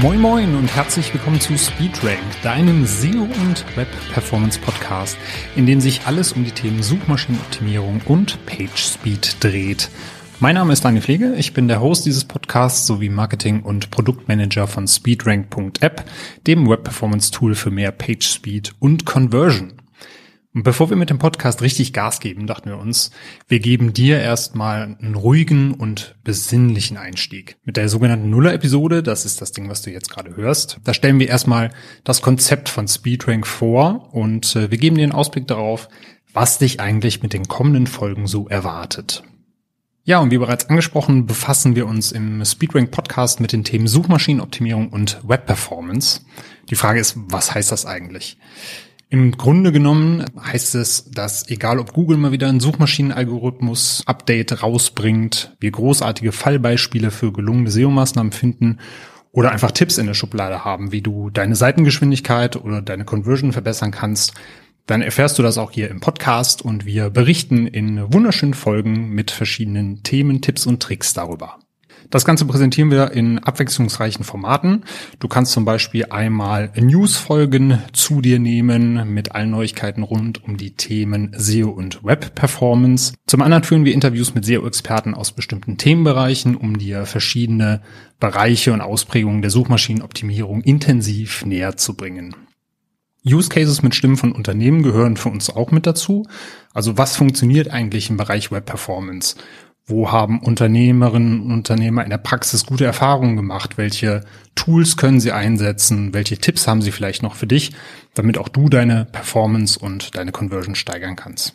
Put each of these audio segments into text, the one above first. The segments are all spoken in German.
Moin Moin und herzlich willkommen zu SpeedRank, deinem SEO und Web Performance Podcast, in dem sich alles um die Themen Suchmaschinenoptimierung und PageSpeed dreht. Mein Name ist Daniel Pflege, ich bin der Host dieses Podcasts sowie Marketing- und Produktmanager von SpeedRank.app, dem Web Performance Tool für mehr PageSpeed und Conversion. Und bevor wir mit dem Podcast richtig Gas geben, dachten wir uns, wir geben dir erstmal einen ruhigen und besinnlichen Einstieg. Mit der sogenannten Nuller-Episode, das ist das Ding, was du jetzt gerade hörst, da stellen wir erstmal das Konzept von SpeedRank vor und äh, wir geben dir einen Ausblick darauf, was dich eigentlich mit den kommenden Folgen so erwartet. Ja, und wie bereits angesprochen, befassen wir uns im Speedrank Podcast mit den Themen Suchmaschinenoptimierung und Web Performance. Die Frage ist, was heißt das eigentlich? Im Grunde genommen heißt es, dass egal ob Google mal wieder einen Suchmaschinenalgorithmus Update rausbringt, wir großartige Fallbeispiele für gelungene SEO-Maßnahmen finden oder einfach Tipps in der Schublade haben, wie du deine Seitengeschwindigkeit oder deine Conversion verbessern kannst, dann erfährst du das auch hier im Podcast und wir berichten in wunderschönen Folgen mit verschiedenen Themen, Tipps und Tricks darüber. Das Ganze präsentieren wir in abwechslungsreichen Formaten. Du kannst zum Beispiel einmal News-Folgen zu dir nehmen mit allen Neuigkeiten rund um die Themen SEO und Web-Performance. Zum anderen führen wir Interviews mit SEO-Experten aus bestimmten Themenbereichen, um dir verschiedene Bereiche und Ausprägungen der Suchmaschinenoptimierung intensiv näher zu bringen. Use Cases mit Stimmen von Unternehmen gehören für uns auch mit dazu. Also was funktioniert eigentlich im Bereich Web Performance? Wo haben Unternehmerinnen und Unternehmer in der Praxis gute Erfahrungen gemacht? Welche Tools können sie einsetzen? Welche Tipps haben sie vielleicht noch für dich, damit auch du deine Performance und deine Conversion steigern kannst?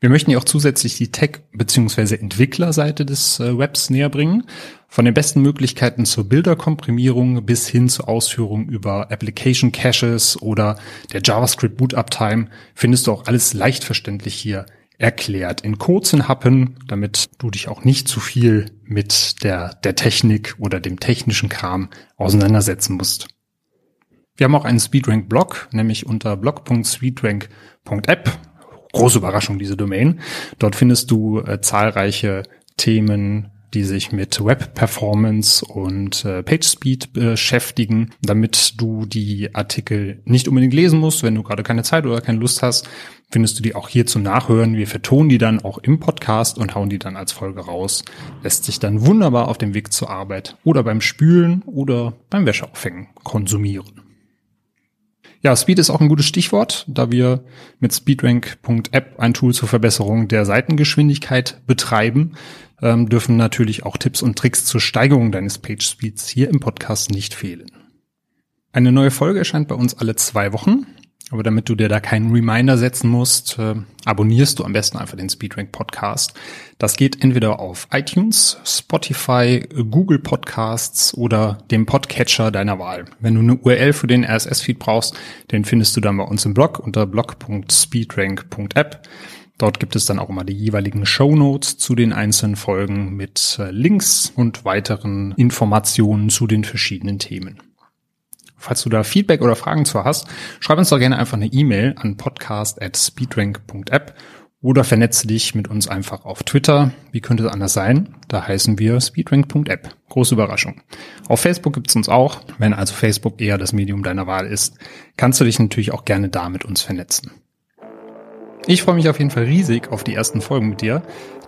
Wir möchten dir auch zusätzlich die Tech- bzw. Entwicklerseite des äh, Webs näher bringen. Von den besten Möglichkeiten zur Bilderkomprimierung bis hin zur Ausführung über Application Caches oder der JavaScript Boot Uptime findest du auch alles leicht verständlich hier erklärt in kurzen Happen, damit du dich auch nicht zu viel mit der, der Technik oder dem technischen Kram auseinandersetzen musst. Wir haben auch einen Speedrank-Blog, nämlich unter blog.speedrank.app. Große Überraschung, diese Domain. Dort findest du äh, zahlreiche Themen, die sich mit Web Performance und äh, Page Speed beschäftigen, damit du die Artikel nicht unbedingt lesen musst, wenn du gerade keine Zeit oder keine Lust hast, findest du die auch hier zum Nachhören. Wir vertonen die dann auch im Podcast und hauen die dann als Folge raus. Lässt sich dann wunderbar auf dem Weg zur Arbeit oder beim Spülen oder beim Wäscheaufhängen konsumieren. Ja, Speed ist auch ein gutes Stichwort, da wir mit speedrank.app ein Tool zur Verbesserung der Seitengeschwindigkeit betreiben, ähm, dürfen natürlich auch Tipps und Tricks zur Steigerung deines Page Speeds hier im Podcast nicht fehlen. Eine neue Folge erscheint bei uns alle zwei Wochen. Aber damit du dir da keinen Reminder setzen musst, äh, abonnierst du am besten einfach den Speedrank Podcast. Das geht entweder auf iTunes, Spotify, Google Podcasts oder dem Podcatcher deiner Wahl. Wenn du eine URL für den RSS-Feed brauchst, den findest du dann bei uns im Blog unter blog.speedrank.app. Dort gibt es dann auch immer die jeweiligen Show Notes zu den einzelnen Folgen mit äh, Links und weiteren Informationen zu den verschiedenen Themen. Falls du da Feedback oder Fragen zu hast, schreib uns doch gerne einfach eine E-Mail an podcast at speedrank.app oder vernetze dich mit uns einfach auf Twitter. Wie könnte es anders sein? Da heißen wir speedrank.app. Große Überraschung. Auf Facebook gibt's uns auch. Wenn also Facebook eher das Medium deiner Wahl ist, kannst du dich natürlich auch gerne da mit uns vernetzen. Ich freue mich auf jeden Fall riesig auf die ersten Folgen mit dir.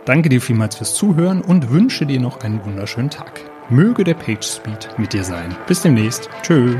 Danke dir vielmals fürs Zuhören und wünsche dir noch einen wunderschönen Tag. Möge der Page Speed mit dir sein. Bis demnächst. Tschö.